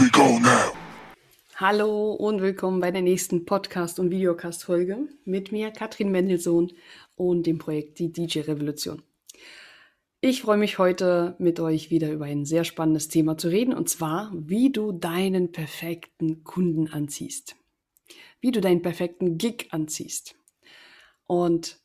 we go now. Hallo und willkommen bei der nächsten Podcast- und Videocast-Folge mit mir, Katrin Mendelssohn und dem Projekt Die DJ Revolution. Ich freue mich heute mit euch wieder über ein sehr spannendes Thema zu reden und zwar, wie du deinen perfekten Kunden anziehst. Wie du deinen perfekten Gig anziehst. Und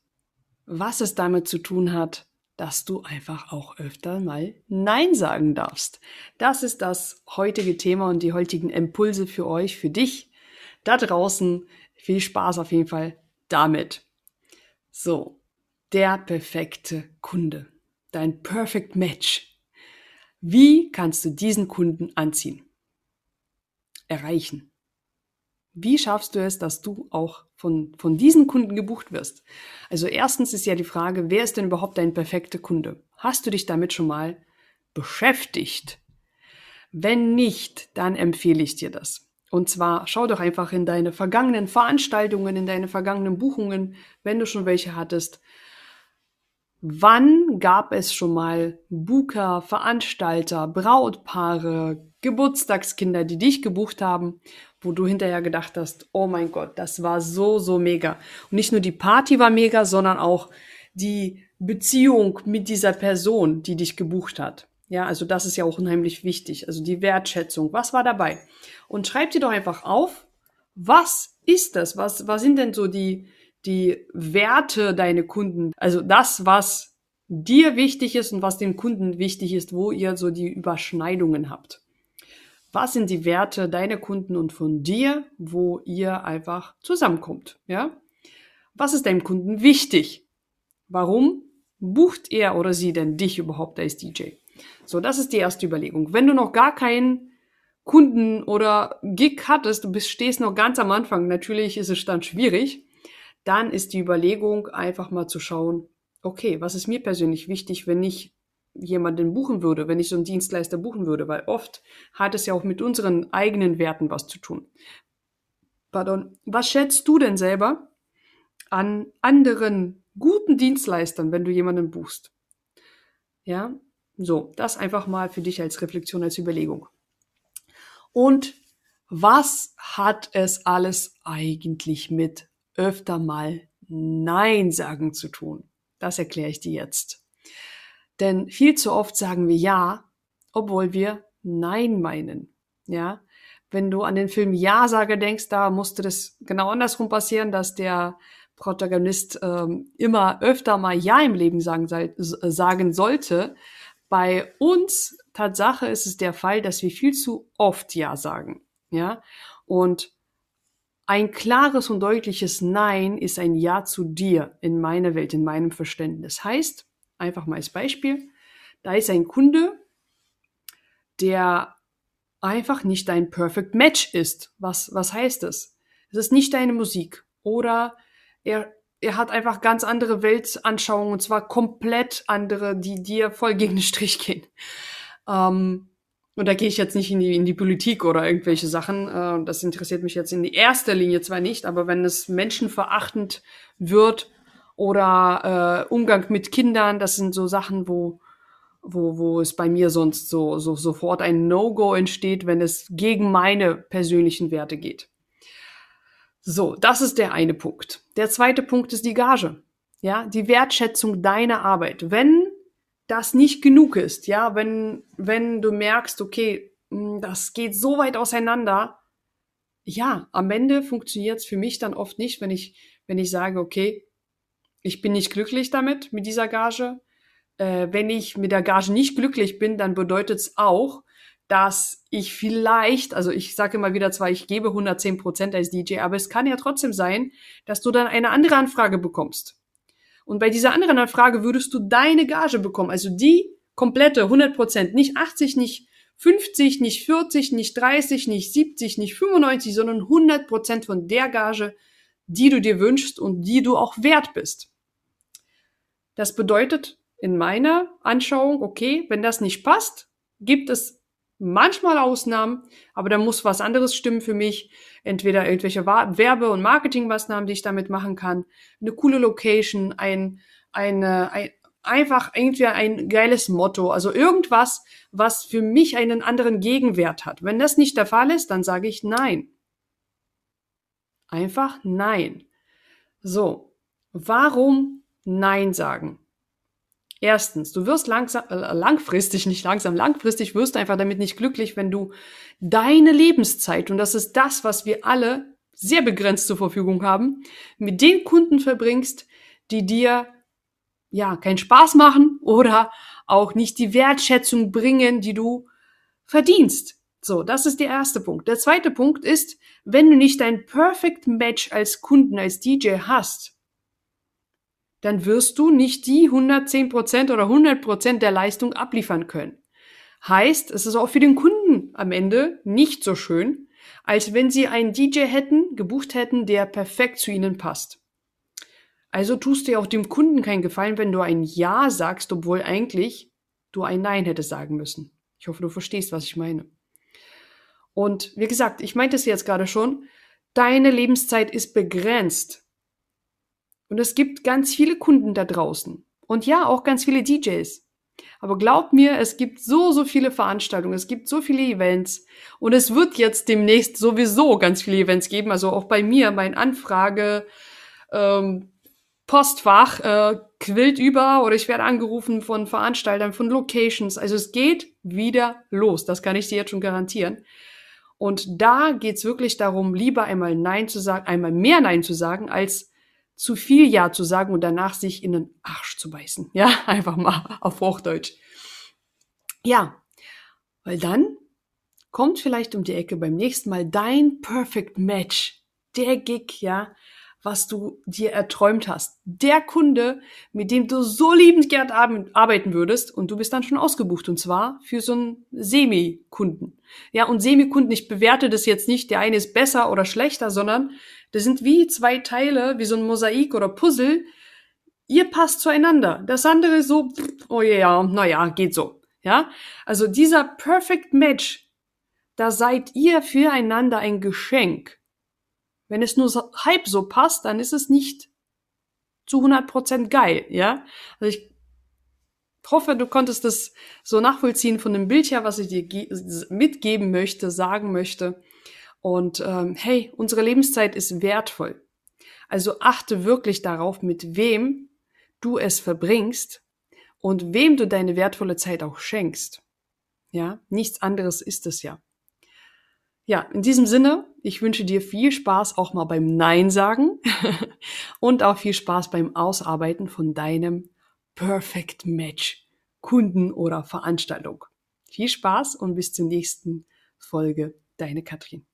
was es damit zu tun hat, dass du einfach auch öfter mal Nein sagen darfst. Das ist das heutige Thema und die heutigen Impulse für euch, für dich da draußen. Viel Spaß auf jeden Fall damit. So, der perfekte Kunde, dein Perfect Match. Wie kannst du diesen Kunden anziehen? Erreichen. Wie schaffst du es, dass du auch von, von diesen Kunden gebucht wirst? Also erstens ist ja die Frage, wer ist denn überhaupt dein perfekter Kunde? Hast du dich damit schon mal beschäftigt? Wenn nicht, dann empfehle ich dir das. Und zwar schau doch einfach in deine vergangenen Veranstaltungen, in deine vergangenen Buchungen, wenn du schon welche hattest. Wann gab es schon mal Booker, Veranstalter, Brautpaare, Geburtstagskinder, die dich gebucht haben, wo du hinterher gedacht hast, oh mein Gott, das war so, so mega. Und nicht nur die Party war mega, sondern auch die Beziehung mit dieser Person, die dich gebucht hat. Ja, also das ist ja auch unheimlich wichtig. Also die Wertschätzung. Was war dabei? Und schreib dir doch einfach auf, was ist das? Was, was sind denn so die, die Werte deine Kunden? Also das, was dir wichtig ist und was dem Kunden wichtig ist, wo ihr so die Überschneidungen habt. Was sind die Werte deiner Kunden und von dir, wo ihr einfach zusammenkommt? Ja? Was ist deinem Kunden wichtig? Warum bucht er oder sie denn dich überhaupt als DJ? So, das ist die erste Überlegung. Wenn du noch gar keinen Kunden oder Gig hattest, du bist, stehst noch ganz am Anfang, natürlich ist es dann schwierig, dann ist die Überlegung einfach mal zu schauen, okay, was ist mir persönlich wichtig, wenn ich jemanden buchen würde, wenn ich so einen Dienstleister buchen würde, weil oft hat es ja auch mit unseren eigenen Werten was zu tun. Pardon. Was schätzt du denn selber an anderen guten Dienstleistern, wenn du jemanden buchst? Ja, so, das einfach mal für dich als Reflexion, als Überlegung. Und was hat es alles eigentlich mit öfter mal Nein sagen zu tun? Das erkläre ich dir jetzt. Denn viel zu oft sagen wir ja, obwohl wir Nein meinen. Ja, wenn du an den Film Ja-Sager denkst, da musste das genau andersrum passieren, dass der Protagonist ähm, immer öfter mal Ja im Leben sagen, sagen sollte. Bei uns, Tatsache, ist es der Fall, dass wir viel zu oft Ja sagen. Ja, und ein klares und deutliches Nein ist ein Ja zu dir in meiner Welt, in meinem Verständnis. Heißt, einfach mal als Beispiel, da ist ein Kunde, der einfach nicht dein Perfect Match ist. Was, was heißt das? Es ist nicht deine Musik. Oder er, er hat einfach ganz andere Weltanschauungen und zwar komplett andere, die dir voll gegen den Strich gehen. Ähm, und da gehe ich jetzt nicht in die, in die Politik oder irgendwelche Sachen. Äh, das interessiert mich jetzt in erster Linie zwar nicht, aber wenn es menschenverachtend wird oder äh, Umgang mit Kindern, das sind so Sachen, wo, wo, wo es bei mir sonst so, so sofort ein No-Go entsteht, wenn es gegen meine persönlichen Werte geht. So, das ist der eine Punkt. Der zweite Punkt ist die Gage. Ja, die Wertschätzung deiner Arbeit. Wenn das nicht genug ist, ja, wenn, wenn du merkst, okay, hm, das geht so weit auseinander, ja, am Ende funktioniert es für mich dann oft nicht, wenn ich, wenn ich sage, okay, ich bin nicht glücklich damit, mit dieser Gage. Äh, wenn ich mit der Gage nicht glücklich bin, dann bedeutet es auch, dass ich vielleicht, also ich sage immer wieder zwar, ich gebe 110 Prozent als DJ, aber es kann ja trotzdem sein, dass du dann eine andere Anfrage bekommst. Und bei dieser anderen Anfrage würdest du deine Gage bekommen, also die komplette 100 Prozent, nicht 80, nicht 50, nicht 40, nicht 30, nicht 70, nicht 95, sondern 100 Prozent von der Gage, die du dir wünschst und die du auch wert bist. Das bedeutet in meiner Anschauung, okay, wenn das nicht passt, gibt es manchmal Ausnahmen, aber da muss was anderes stimmen für mich. Entweder irgendwelche Werbe- und Marketingmaßnahmen, die ich damit machen kann, eine coole Location, ein, eine, ein, einfach irgendwie ein geiles Motto, also irgendwas, was für mich einen anderen Gegenwert hat. Wenn das nicht der Fall ist, dann sage ich nein. Einfach nein. So, warum nein sagen? Erstens, du wirst langsam, äh, langfristig, nicht langsam, langfristig wirst du einfach damit nicht glücklich, wenn du deine Lebenszeit, und das ist das, was wir alle sehr begrenzt zur Verfügung haben, mit den Kunden verbringst, die dir ja keinen Spaß machen oder auch nicht die Wertschätzung bringen, die du verdienst. So, das ist der erste Punkt. Der zweite Punkt ist, wenn du nicht ein Perfect Match als Kunden, als DJ hast, dann wirst du nicht die 110% oder 100% der Leistung abliefern können. Heißt, es ist auch für den Kunden am Ende nicht so schön, als wenn sie einen DJ hätten, gebucht hätten, der perfekt zu ihnen passt. Also tust du ja auch dem Kunden keinen Gefallen, wenn du ein Ja sagst, obwohl eigentlich du ein Nein hättest sagen müssen. Ich hoffe, du verstehst, was ich meine. Und wie gesagt, ich meinte es jetzt gerade schon, deine Lebenszeit ist begrenzt. Und es gibt ganz viele Kunden da draußen. Und ja, auch ganz viele DJs. Aber glaubt mir, es gibt so, so viele Veranstaltungen, es gibt so viele Events und es wird jetzt demnächst sowieso ganz viele Events geben. Also auch bei mir, mein Anfrage, ähm, Postfach äh, quillt über oder ich werde angerufen von Veranstaltern, von Locations. Also es geht wieder los, das kann ich dir jetzt schon garantieren. Und da geht's wirklich darum, lieber einmal Nein zu sagen, einmal mehr Nein zu sagen, als zu viel Ja zu sagen und danach sich in den Arsch zu beißen. Ja, einfach mal auf Hochdeutsch. Ja, weil dann kommt vielleicht um die Ecke beim nächsten Mal dein Perfect Match. Der Gig, ja, was du dir erträumt hast. Der Kunde, mit dem du so liebend gern arbeiten würdest und du bist dann schon ausgebucht und zwar für so einen Semi-Kunden. Ja, und Semi-Kunden, ich bewerte das jetzt nicht, der eine ist besser oder schlechter, sondern das sind wie zwei Teile, wie so ein Mosaik oder Puzzle. Ihr passt zueinander. Das andere ist so, oh ja, naja, geht so. Ja, also dieser Perfect Match, da seid ihr füreinander ein Geschenk. Wenn es nur halb so passt, dann ist es nicht zu 100% geil, ja? Also ich hoffe, du konntest das so nachvollziehen von dem Bild her, was ich dir mitgeben möchte, sagen möchte. Und ähm, hey, unsere Lebenszeit ist wertvoll. Also achte wirklich darauf, mit wem du es verbringst und wem du deine wertvolle Zeit auch schenkst. Ja, nichts anderes ist es ja. Ja, in diesem Sinne, ich wünsche dir viel Spaß auch mal beim Nein sagen und auch viel Spaß beim Ausarbeiten von deinem Perfect Match Kunden oder Veranstaltung. Viel Spaß und bis zur nächsten Folge. Deine Katrin.